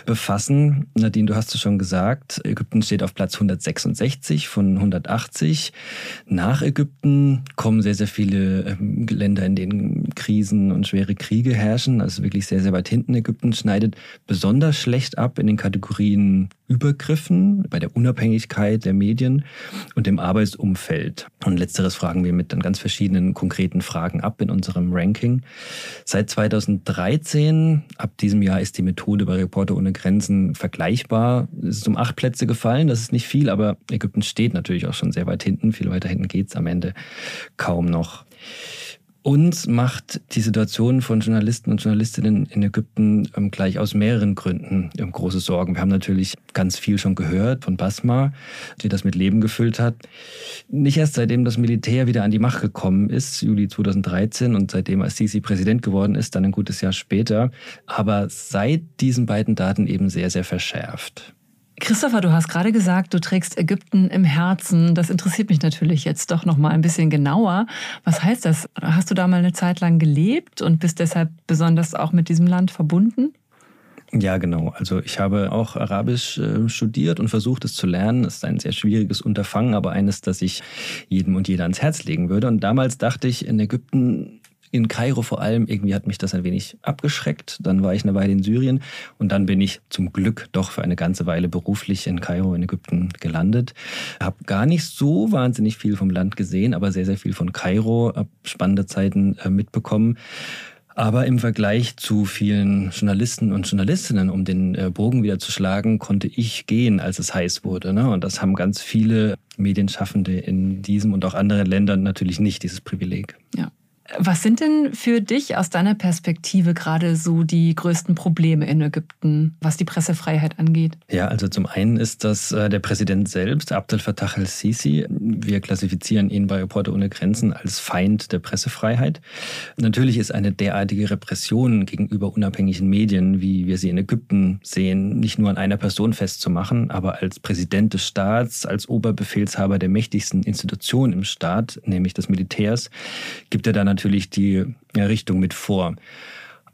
C: befassen. Nadine, du hast es schon gesagt, Ägypten steht auf Platz 166 von 180. Nach Ägypten kommen sehr, sehr viele ähm, Länder, in denen Krisen und schwere Kriege herrschen. Also wirklich sehr, sehr weit hinten. Ägypten schneidet besonders schlecht ab in den Kategorien Kategorien Übergriffen, bei der Unabhängigkeit der Medien und dem Arbeitsumfeld. Und letzteres fragen wir mit dann ganz verschiedenen konkreten Fragen ab in unserem Ranking. Seit 2013, ab diesem Jahr ist die Methode bei Reporter ohne Grenzen vergleichbar. Es ist um acht Plätze gefallen, das ist nicht viel, aber Ägypten steht natürlich auch schon sehr weit hinten. Viel weiter hinten geht es am Ende kaum noch. Uns macht die Situation von Journalisten und Journalistinnen in Ägypten ähm, gleich aus mehreren Gründen ähm, große Sorgen. Wir haben natürlich ganz viel schon gehört von Basma, die das mit Leben gefüllt hat. Nicht erst seitdem das Militär wieder an die Macht gekommen ist, Juli 2013, und seitdem Assisi Präsident geworden ist, dann ein gutes Jahr später, aber seit diesen beiden Daten eben sehr, sehr verschärft.
A: Christopher, du hast gerade gesagt, du trägst Ägypten im Herzen. Das interessiert mich natürlich jetzt doch noch mal ein bisschen genauer. Was heißt das? Hast du da mal eine Zeit lang gelebt und bist deshalb besonders auch mit diesem Land verbunden?
C: Ja, genau. Also ich habe auch Arabisch äh, studiert und versucht es zu lernen. Es ist ein sehr schwieriges Unterfangen, aber eines, das ich jedem und jeder ans Herz legen würde. Und damals dachte ich, in Ägypten in Kairo vor allem, irgendwie hat mich das ein wenig abgeschreckt. Dann war ich eine Weile in Syrien und dann bin ich zum Glück doch für eine ganze Weile beruflich in Kairo in Ägypten gelandet. Habe gar nicht so wahnsinnig viel vom Land gesehen, aber sehr, sehr viel von Kairo, habe spannende Zeiten äh, mitbekommen. Aber im Vergleich zu vielen Journalisten und Journalistinnen, um den äh, Bogen wieder zu schlagen, konnte ich gehen, als es heiß wurde. Ne? Und das haben ganz viele Medienschaffende in diesem und auch anderen Ländern natürlich nicht, dieses Privileg.
A: Ja. Was sind denn für dich aus deiner Perspektive gerade so die größten Probleme in Ägypten, was die Pressefreiheit angeht?
C: Ja, also zum einen ist das äh, der Präsident selbst, Abdel Fattah al-Sisi. Wir klassifizieren ihn bei Reporter ohne Grenzen als Feind der Pressefreiheit. Natürlich ist eine derartige Repression gegenüber unabhängigen Medien, wie wir sie in Ägypten sehen, nicht nur an einer Person festzumachen, aber als Präsident des Staats, als Oberbefehlshaber der mächtigsten Institution im Staat, nämlich des Militärs, gibt er da natürlich die Richtung mit vor.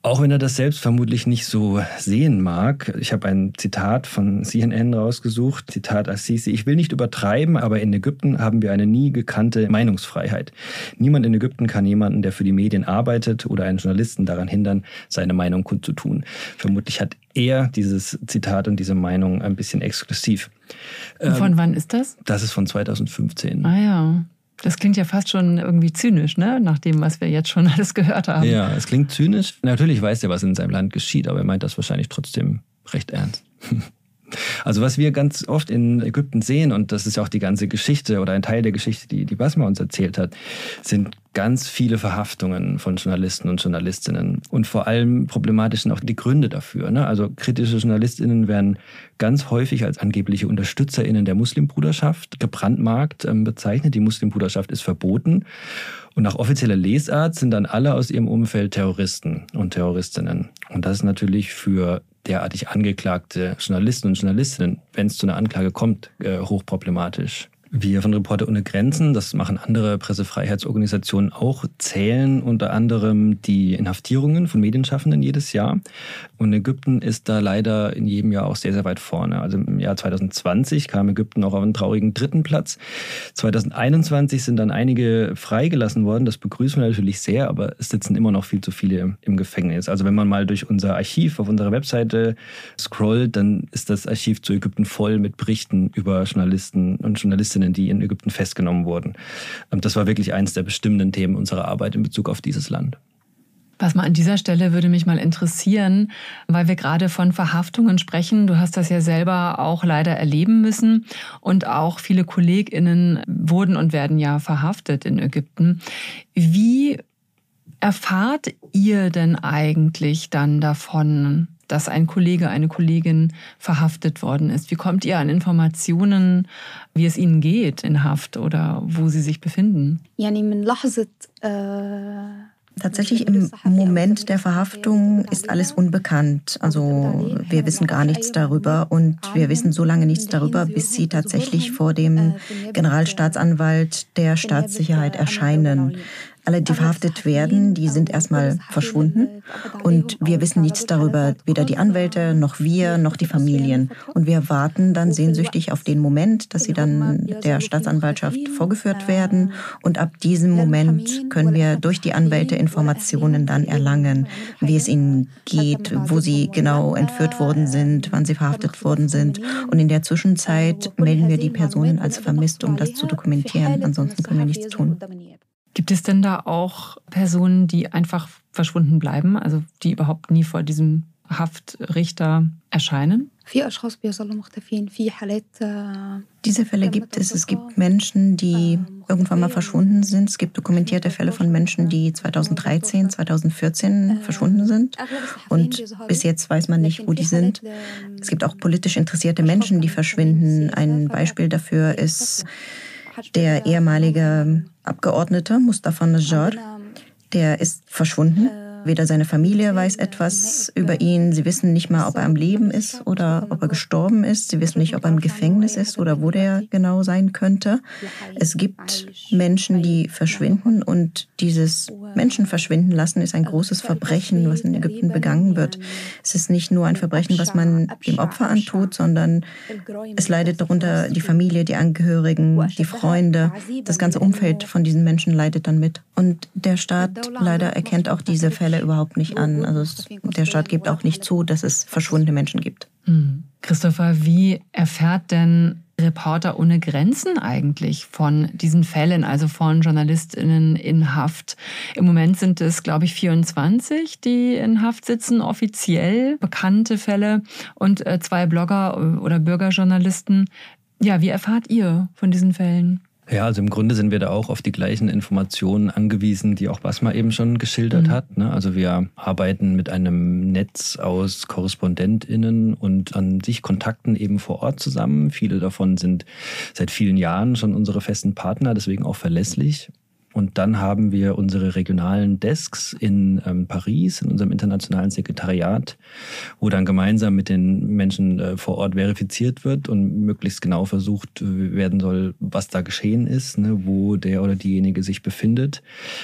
C: Auch wenn er das selbst vermutlich nicht so sehen mag. Ich habe ein Zitat von CNN rausgesucht. Zitat Assisi. Ich will nicht übertreiben, aber in Ägypten haben wir eine nie gekannte Meinungsfreiheit. Niemand in Ägypten kann jemanden, der für die Medien arbeitet oder einen Journalisten daran hindern, seine Meinung kundzutun. Vermutlich hat er dieses Zitat und diese Meinung ein bisschen exklusiv.
A: Von ähm, wann ist das?
C: Das ist von 2015.
A: Ah ja. Das klingt ja fast schon irgendwie zynisch, ne? nach dem, was wir jetzt schon alles gehört haben.
C: Ja, es klingt zynisch. Natürlich weiß er, was in seinem Land geschieht, aber er meint das wahrscheinlich trotzdem recht ernst. Also was wir ganz oft in Ägypten sehen, und das ist auch die ganze Geschichte oder ein Teil der Geschichte, die, die Basma uns erzählt hat, sind ganz viele Verhaftungen von Journalisten und Journalistinnen. Und vor allem problematisch sind auch die Gründe dafür. Ne? Also kritische Journalistinnen werden ganz häufig als angebliche UnterstützerInnen der Muslimbruderschaft gebrandmarkt ähm, bezeichnet. Die Muslimbruderschaft ist verboten. Und nach offizieller Lesart sind dann alle aus ihrem Umfeld Terroristen und Terroristinnen. Und das ist natürlich für derartig angeklagte Journalisten und Journalistinnen, wenn es zu einer Anklage kommt, äh, hochproblematisch. Wir von Reporter ohne Grenzen, das machen andere Pressefreiheitsorganisationen auch, zählen unter anderem die Inhaftierungen von Medienschaffenden jedes Jahr. Und Ägypten ist da leider in jedem Jahr auch sehr, sehr weit vorne. Also im Jahr 2020 kam Ägypten auch auf einen traurigen dritten Platz. 2021 sind dann einige freigelassen worden. Das begrüßen wir natürlich sehr, aber es sitzen immer noch viel zu viele im Gefängnis. Also wenn man mal durch unser Archiv auf unserer Webseite scrollt, dann ist das Archiv zu Ägypten voll mit Berichten über Journalisten und Journalistinnen Palästinenserinnen, die in Ägypten festgenommen wurden. Ähm, das war wirklich eines der bestimmenden Themen unserer Arbeit in Bezug auf dieses Land.
A: Was mal an dieser Stelle würde mich mal interessieren, weil wir gerade von Verhaftungen sprechen. Du hast das ja selber auch leider erleben müssen und auch viele KollegInnen wurden und werden ja verhaftet in Ägypten. Wie erfahrt ihr denn eigentlich dann davon? Dass ein Kollege, eine Kollegin verhaftet worden ist? Wie kommt ihr an Informationen, wie es ihnen geht in Haft oder wo sie sich befinden?
B: Tatsächlich im Moment der Verhaftung ist alles unbekannt. Also wir wissen gar nichts darüber und wir wissen so lange nichts darüber, bis sie tatsächlich vor dem Generalstaatsanwalt der Staatssicherheit erscheinen. Alle, die verhaftet werden, die sind erstmal verschwunden und wir wissen nichts darüber, weder die Anwälte noch wir noch die Familien. Und wir warten dann sehnsüchtig auf den Moment, dass sie dann der Staatsanwaltschaft vorgeführt werden und ab diesem Moment können wir durch die Anwälte Informationen dann erlangen, wie es ihnen geht, wo sie genau entführt worden sind, wann sie verhaftet worden sind. Und in der Zwischenzeit melden wir die Personen als vermisst, um das zu dokumentieren. Ansonsten können wir nichts tun.
A: Gibt es denn da auch Personen, die einfach verschwunden bleiben, also die überhaupt nie vor diesem Haftrichter erscheinen?
B: Diese Fälle gibt es. Es gibt Menschen, die irgendwann mal verschwunden sind. Es gibt dokumentierte Fälle von Menschen, die 2013, 2014 verschwunden sind. Und bis jetzt weiß man nicht, wo die sind. Es gibt auch politisch interessierte Menschen, die verschwinden. Ein Beispiel dafür ist der ehemalige Abgeordnete Mustafa Najjar, der ist verschwunden. Weder seine Familie weiß etwas über ihn. Sie wissen nicht mal, ob er am Leben ist oder ob er gestorben ist. Sie wissen nicht, ob er im Gefängnis ist oder wo der genau sein könnte. Es gibt Menschen, die verschwinden und dieses Menschen verschwinden lassen ist ein großes Verbrechen, was in Ägypten begangen wird. Es ist nicht nur ein Verbrechen, was man dem Opfer antut, sondern es leidet darunter die Familie, die Angehörigen, die Freunde. Das ganze Umfeld von diesen Menschen leidet dann mit. Und der Staat leider erkennt auch diese Fälle Fälle überhaupt nicht an. Also es, der Staat gibt auch nicht zu, dass es verschwundene Menschen gibt.
A: Mhm. Christopher, wie erfährt denn Reporter ohne Grenzen eigentlich von diesen Fällen, also von JournalistInnen in Haft? Im Moment sind es, glaube ich, 24, die in Haft sitzen, offiziell bekannte Fälle und äh, zwei Blogger oder Bürgerjournalisten. Ja, wie erfahrt ihr von diesen Fällen?
C: Ja, also im Grunde sind wir da auch auf die gleichen Informationen angewiesen, die auch Basma eben schon geschildert mhm. hat. Ne? Also wir arbeiten mit einem Netz aus KorrespondentInnen und an sich Kontakten eben vor Ort zusammen. Viele davon sind seit vielen Jahren schon unsere festen Partner, deswegen auch verlässlich. Und dann haben wir unsere regionalen Desks in ähm, Paris, in unserem internationalen Sekretariat, wo dann gemeinsam mit den Menschen äh, vor Ort verifiziert wird und möglichst genau versucht äh, werden soll, was da geschehen ist, ne, wo der oder diejenige sich befindet.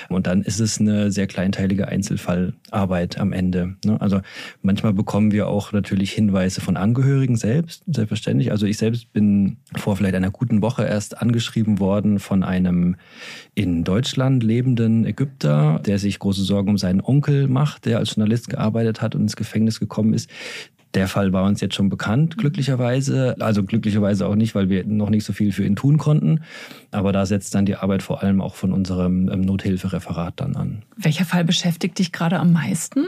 C: Und dann ist es eine sehr kleinteilige Einzelfallarbeit am Ende. Ne? Also manchmal bekommen wir auch natürlich Hinweise von Angehörigen selbst, selbstverständlich. Also ich selbst bin vor vielleicht einer guten Woche erst angeschrieben worden von einem in Deutschland Deutschland lebenden Ägypter, der sich große Sorgen um seinen Onkel macht, der als Journalist gearbeitet hat und ins Gefängnis gekommen ist. Der Fall war uns jetzt schon bekannt, glücklicherweise. Also glücklicherweise auch nicht, weil wir noch nicht so viel für ihn tun konnten. Aber da setzt dann die Arbeit vor allem auch von unserem ähm, Nothilfereferat dann an.
A: Welcher Fall beschäftigt dich gerade am meisten?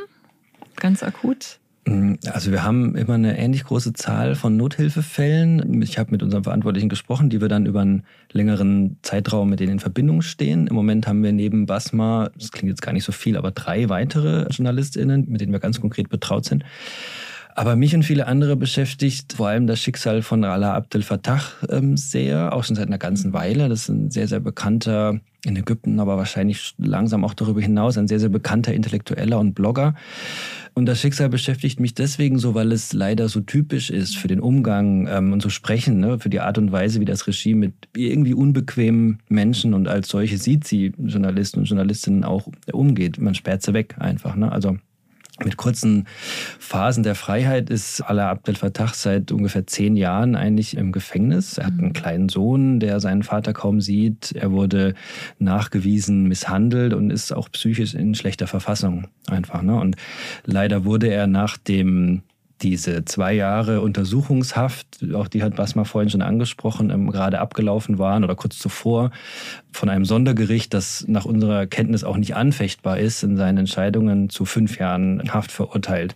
A: Ganz akut?
C: Mm, also wir haben immer eine ähnlich große Zahl von Nothilfefällen. Ich habe mit unseren Verantwortlichen gesprochen, die wir dann über einen längeren Zeitraum mit denen in Verbindung stehen. Im Moment haben wir neben Basma, das klingt jetzt gar nicht so viel, aber drei weitere JournalistInnen, mit denen wir ganz konkret betraut sind. Aber mich und viele andere beschäftigt vor allem das Schicksal von Alaa Abdel Fattah ähm, sehr, auch schon seit einer ganzen Weile. Das ist ein sehr, sehr bekannter, in Ägypten, aber wahrscheinlich langsam auch darüber hinaus, ein sehr, sehr bekannter Intellektueller und Blogger. Und das Schicksal beschäftigt mich deswegen so, weil es leider so typisch ist für den Umgang ähm, und so Sprechen, ne, für die Art und Weise, wie das Regime mit irgendwie unbequemen Menschen und als solche sieht sie Journalisten und Journalistinnen auch umgeht. Man sperrt sie weg einfach. Ne? Also mit kurzen Phasen der Freiheit ist Ala Abdel Fattah seit ungefähr zehn Jahren eigentlich im Gefängnis. Er hat einen mhm. kleinen Sohn, der seinen Vater kaum sieht. Er wurde nachgewiesen misshandelt und ist auch psychisch in schlechter Verfassung einfach. Ne? Und leider wurde er nach dem diese zwei Jahre Untersuchungshaft, auch die hat Basma vorhin schon angesprochen, ähm, gerade abgelaufen waren oder kurz zuvor von einem Sondergericht, das nach unserer Kenntnis auch nicht anfechtbar ist, in seinen Entscheidungen zu fünf Jahren Haft verurteilt.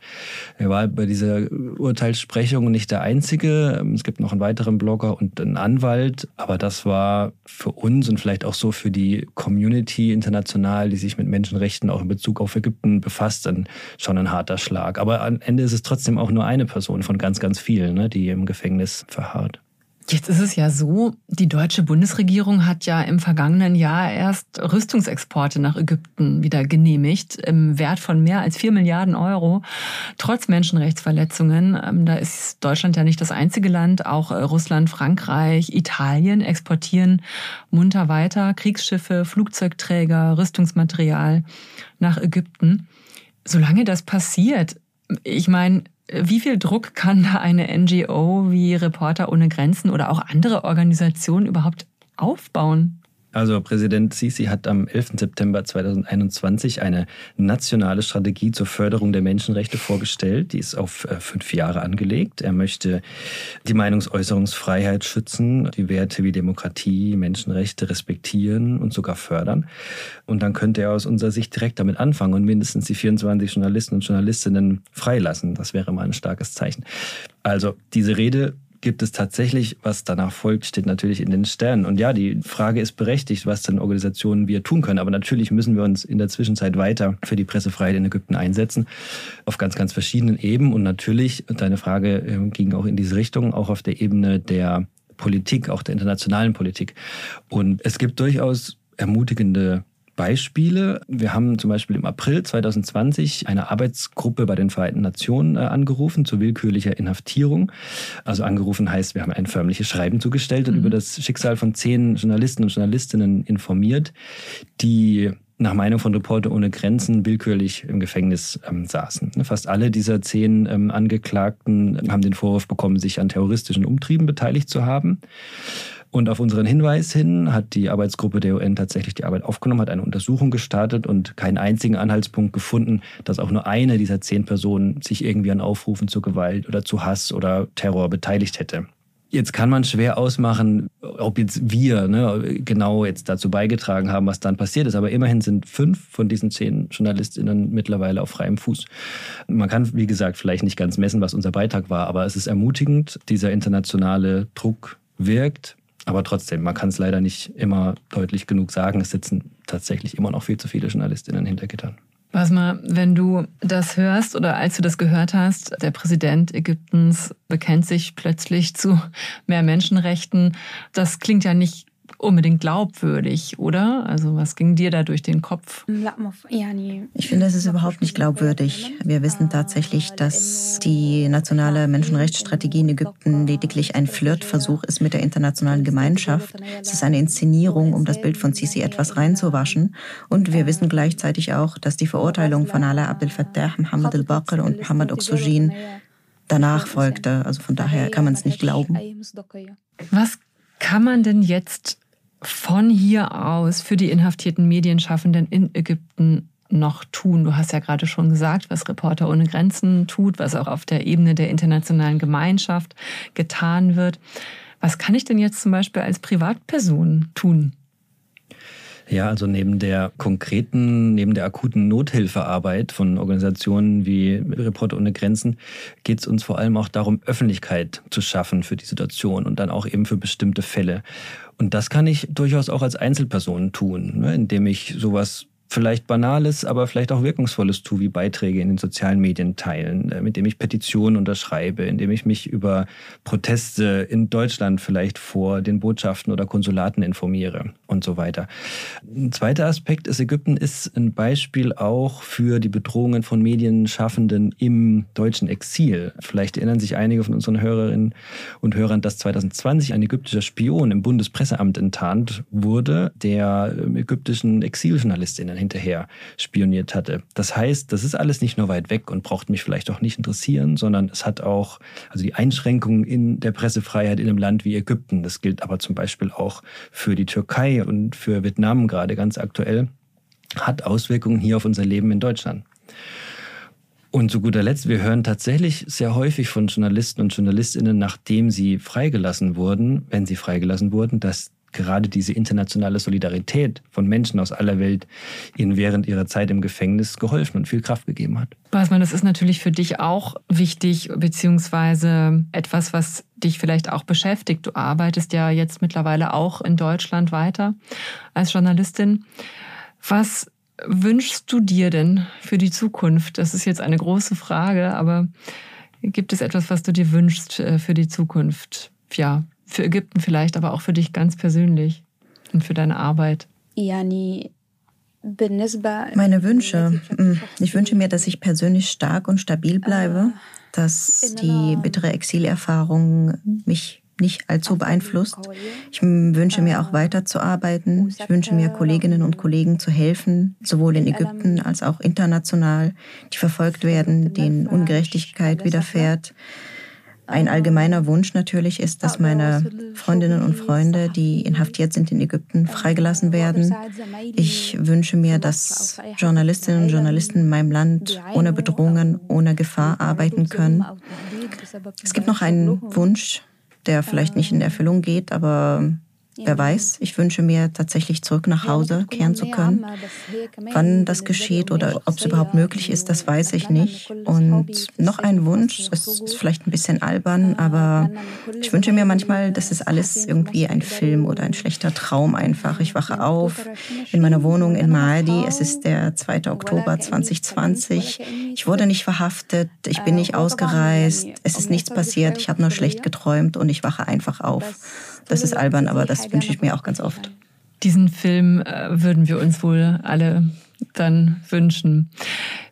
C: Er war bei dieser Urteilssprechung nicht der Einzige. Ähm, es gibt noch einen weiteren Blogger und einen Anwalt, aber das war für uns und vielleicht auch so für die Community international, die sich mit Menschenrechten auch in Bezug auf Ägypten befasst, dann schon ein harter Schlag. Aber am Ende ist es trotzdem auch nur eine Person von ganz, ganz vielen, ne, die im Gefängnis verharrt.
A: Jetzt ist es ja so, die deutsche Bundesregierung hat ja im vergangenen Jahr erst Rüstungsexporte nach Ägypten wieder genehmigt, im Wert von mehr als vier Milliarden Euro, trotz Menschenrechtsverletzungen. Ähm, da ist Deutschland ja nicht das einzige Land. Auch äh, Russland, Frankreich, Italien exportieren munter weiter Kriegsschiffe, Flugzeugträger, Rüstungsmaterial nach Ägypten. Solange das passiert, ich meine, wie viel Druck kann da eine NGO wie Reporter ohne Grenzen oder auch andere Organisationen überhaupt aufbauen?
C: Also Präsident Sisi hat am 11. September 2021 eine nationale Strategie zur Förderung der Menschenrechte vorgestellt. Die ist auf äh, fünf Jahre angelegt. Er möchte die Meinungsäußerungsfreiheit schützen, die Werte wie Demokratie, Menschenrechte respektieren und sogar fördern. Und dann könnte er aus unserer Sicht direkt damit anfangen und mindestens die 24 Journalisten und Journalistinnen freilassen. Das wäre mal ein starkes Zeichen. Also diese Rede gibt es tatsächlich, was danach folgt, steht natürlich in den Sternen. Und ja, die Frage ist berechtigt, was dann Organisationen wir tun können. Aber natürlich müssen wir uns in der Zwischenzeit weiter für die Pressefreiheit in Ägypten einsetzen, auf ganz, ganz verschiedenen Ebenen. Und natürlich, deine Frage ähm, ging auch in diese Richtung, auch auf der Ebene der Politik, auch der internationalen Politik. Und es gibt durchaus ermutigende Beispiele. Wir haben zum Beispiel im April 2020 eine Arbeitsgruppe bei den Vereinten Nationen äh, angerufen zu willkürlicher Inhaftierung. Also angerufen heißt, wir haben ein förmliches Schreiben zugestellt und mhm. über das Schicksal von zehn Journalisten und Journalistinnen informiert, die nach Meinung von Reporter ohne Grenzen willkürlich im Gefängnis ähm, saßen. Fast alle dieser zehn ähm, Angeklagten haben den Vorwurf bekommen, sich an terroristischen Umtrieben beteiligt zu haben. Und auf unseren Hinweis hin hat die Arbeitsgruppe der UN tatsächlich die Arbeit aufgenommen, hat eine Untersuchung gestartet und keinen einzigen Anhaltspunkt gefunden, dass auch nur eine dieser zehn Personen sich irgendwie an Aufrufen zur Gewalt oder zu Hass oder Terror beteiligt hätte. Jetzt kann man schwer ausmachen, ob jetzt wir ne, genau jetzt dazu beigetragen haben, was dann passiert ist. Aber immerhin sind fünf von diesen zehn JournalistInnen mittlerweile auf freiem Fuß. Man kann, wie gesagt, vielleicht nicht ganz messen, was unser Beitrag war, aber es ist ermutigend. Dieser internationale Druck wirkt. Aber trotzdem, man kann es leider nicht immer deutlich genug sagen. Es sitzen tatsächlich immer noch viel zu viele Journalistinnen hinter Gittern.
A: Basma, wenn du das hörst oder als du das gehört hast, der Präsident Ägyptens bekennt sich plötzlich zu mehr Menschenrechten. Das klingt ja nicht unbedingt glaubwürdig, oder? Also was ging dir da durch den Kopf?
B: Ich finde, es ist überhaupt nicht glaubwürdig. Wir wissen tatsächlich, dass die nationale Menschenrechtsstrategie in Ägypten lediglich ein Flirtversuch ist mit der internationalen Gemeinschaft. Es ist eine Inszenierung, um das Bild von Sisi etwas reinzuwaschen. Und wir wissen gleichzeitig auch, dass die Verurteilung von Ala Abdel Fattah, Mohammed al-Baqir und Mohammed Oxygin danach folgte. Also von daher kann man es nicht glauben.
A: Was kann man denn jetzt von hier aus für die inhaftierten Medienschaffenden in Ägypten noch tun? Du hast ja gerade schon gesagt, was Reporter ohne Grenzen tut, was auch auf der Ebene der internationalen Gemeinschaft getan wird. Was kann ich denn jetzt zum Beispiel als Privatperson tun?
C: Ja, also neben der konkreten, neben der akuten Nothilfearbeit von Organisationen wie Reporter ohne Grenzen geht es uns vor allem auch darum, Öffentlichkeit zu schaffen für die Situation und dann auch eben für bestimmte Fälle. Und das kann ich durchaus auch als Einzelperson tun, ne, indem ich sowas vielleicht Banales, aber vielleicht auch Wirkungsvolles tue, wie Beiträge in den sozialen Medien teilen, äh, mit dem ich Petitionen unterschreibe, indem ich mich über Proteste in Deutschland vielleicht vor den Botschaften oder Konsulaten informiere und so weiter. Ein zweiter Aspekt ist, Ägypten ist ein Beispiel auch für die Bedrohungen von Medienschaffenden im deutschen Exil. Vielleicht erinnern sich einige von unseren Hörerinnen und Hörern, dass 2020 ein ägyptischer Spion im Bundespresseamt enttarnt wurde, der ähm, ägyptischen Exiljournalistinnen hinterher spioniert hatte. Das heißt, das ist alles nicht nur weit weg und braucht mich vielleicht auch nicht interessieren, sondern es hat auch, also die Einschränkungen in der Pressefreiheit in einem Land wie Ägypten, das gilt aber zum Beispiel auch für die Türkei und für Vietnam gerade ganz aktuell, hat Auswirkungen hier auf unser Leben in Deutschland. Und zu guter Letzt, wir hören tatsächlich sehr häufig von Journalisten und Journalistinnen, nachdem sie freigelassen wurden, wenn sie freigelassen wurden, dass gerade diese internationale Solidarität von Menschen aus aller Welt ihnen während ihrer Zeit im Gefängnis geholfen und viel Kraft gegeben hat.
A: Basman, das ist natürlich für dich auch wichtig, beziehungsweise etwas, was dich vielleicht auch beschäftigt. Du arbeitest ja jetzt mittlerweile auch in Deutschland weiter als Journalistin. Was wünschst du dir denn für die Zukunft? Das ist jetzt eine große Frage, aber gibt es etwas, was du dir wünschst äh, für die Zukunft? Ja, für Ägypten vielleicht, aber auch für dich ganz persönlich und für deine Arbeit?
B: Meine Wünsche. Hm, ich wünsche mir, dass ich persönlich stark und stabil bleibe, dass die bittere Exilerfahrung mich nicht allzu beeinflusst. Ich wünsche mir auch weiterzuarbeiten. Ich wünsche mir Kolleginnen und Kollegen zu helfen, sowohl in Ägypten als auch international, die verfolgt werden, denen Ungerechtigkeit widerfährt. Ein allgemeiner Wunsch natürlich ist, dass meine Freundinnen und Freunde, die inhaftiert sind in Ägypten, freigelassen werden. Ich wünsche mir, dass Journalistinnen und Journalisten in meinem Land ohne Bedrohungen, ohne Gefahr arbeiten können. Es gibt noch einen Wunsch, der vielleicht nicht in Erfüllung geht, aber Wer weiß, ich wünsche mir tatsächlich zurück nach Hause kehren zu können. Wann das geschieht oder ob es überhaupt möglich ist, das weiß ich nicht. Und noch ein Wunsch, es ist vielleicht ein bisschen albern, aber ich wünsche mir manchmal, das ist alles irgendwie ein Film oder ein schlechter Traum einfach. Ich wache auf in meiner Wohnung in Maadi. Es ist der 2. Oktober 2020. Ich wurde nicht verhaftet, ich bin nicht ausgereist, es ist nichts passiert, ich habe nur schlecht geträumt und ich wache einfach auf. Das ist albern, aber das wünsche ich mir auch ganz oft.
A: Diesen Film äh, würden wir uns wohl alle dann wünschen.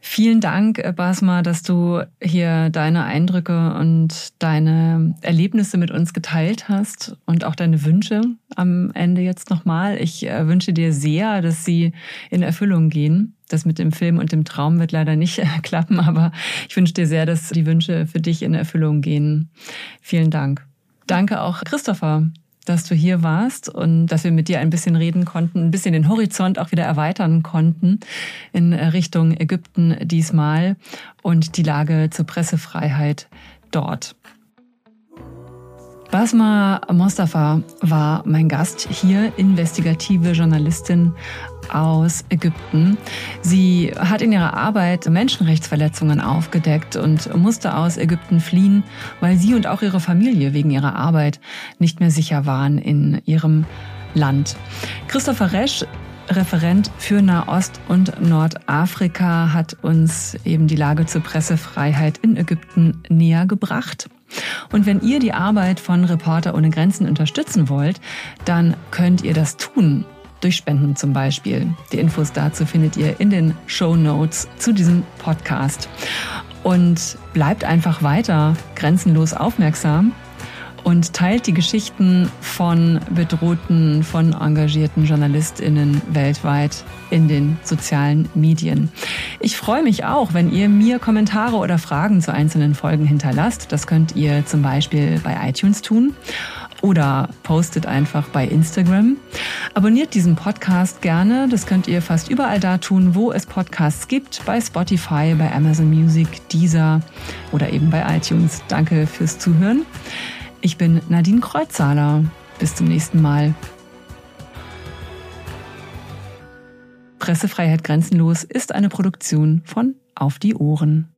A: Vielen Dank, äh, Basma, dass du hier deine Eindrücke und deine Erlebnisse mit uns geteilt hast und auch deine Wünsche am Ende jetzt nochmal. Ich äh, wünsche dir sehr, dass sie in Erfüllung gehen. Das mit dem Film und dem Traum wird leider nicht klappen, aber ich wünsche dir sehr, dass die Wünsche für dich in Erfüllung gehen. Vielen Dank. Danke auch Christopher, dass du hier warst und dass wir mit dir ein bisschen reden konnten, ein bisschen den Horizont auch wieder erweitern konnten in Richtung Ägypten diesmal und die Lage zur Pressefreiheit dort. Basma Mostafa war mein Gast hier, investigative Journalistin aus Ägypten. Sie hat in ihrer Arbeit Menschenrechtsverletzungen aufgedeckt und musste aus Ägypten fliehen, weil sie und auch ihre Familie wegen ihrer Arbeit nicht mehr sicher waren in ihrem Land. Christopher Resch Referent für Nahost und Nordafrika hat uns eben die Lage zur Pressefreiheit in Ägypten näher gebracht. Und wenn ihr die Arbeit von Reporter ohne Grenzen unterstützen wollt, dann könnt ihr das tun. Durch Spenden zum Beispiel. Die Infos dazu findet ihr in den Show Notes zu diesem Podcast. Und bleibt einfach weiter grenzenlos aufmerksam und teilt die Geschichten von bedrohten, von engagierten JournalistInnen weltweit in den sozialen Medien. Ich freue mich auch, wenn ihr mir Kommentare oder Fragen zu einzelnen Folgen hinterlasst. Das könnt ihr zum Beispiel bei iTunes tun oder postet einfach bei Instagram. Abonniert diesen Podcast gerne. Das könnt ihr fast überall da tun, wo es Podcasts gibt. Bei Spotify, bei Amazon Music, Deezer oder eben bei iTunes. Danke fürs Zuhören. Ich bin Nadine Kreuzzahler. Bis zum nächsten Mal. Pressefreiheit grenzenlos ist eine Produktion von Auf die Ohren.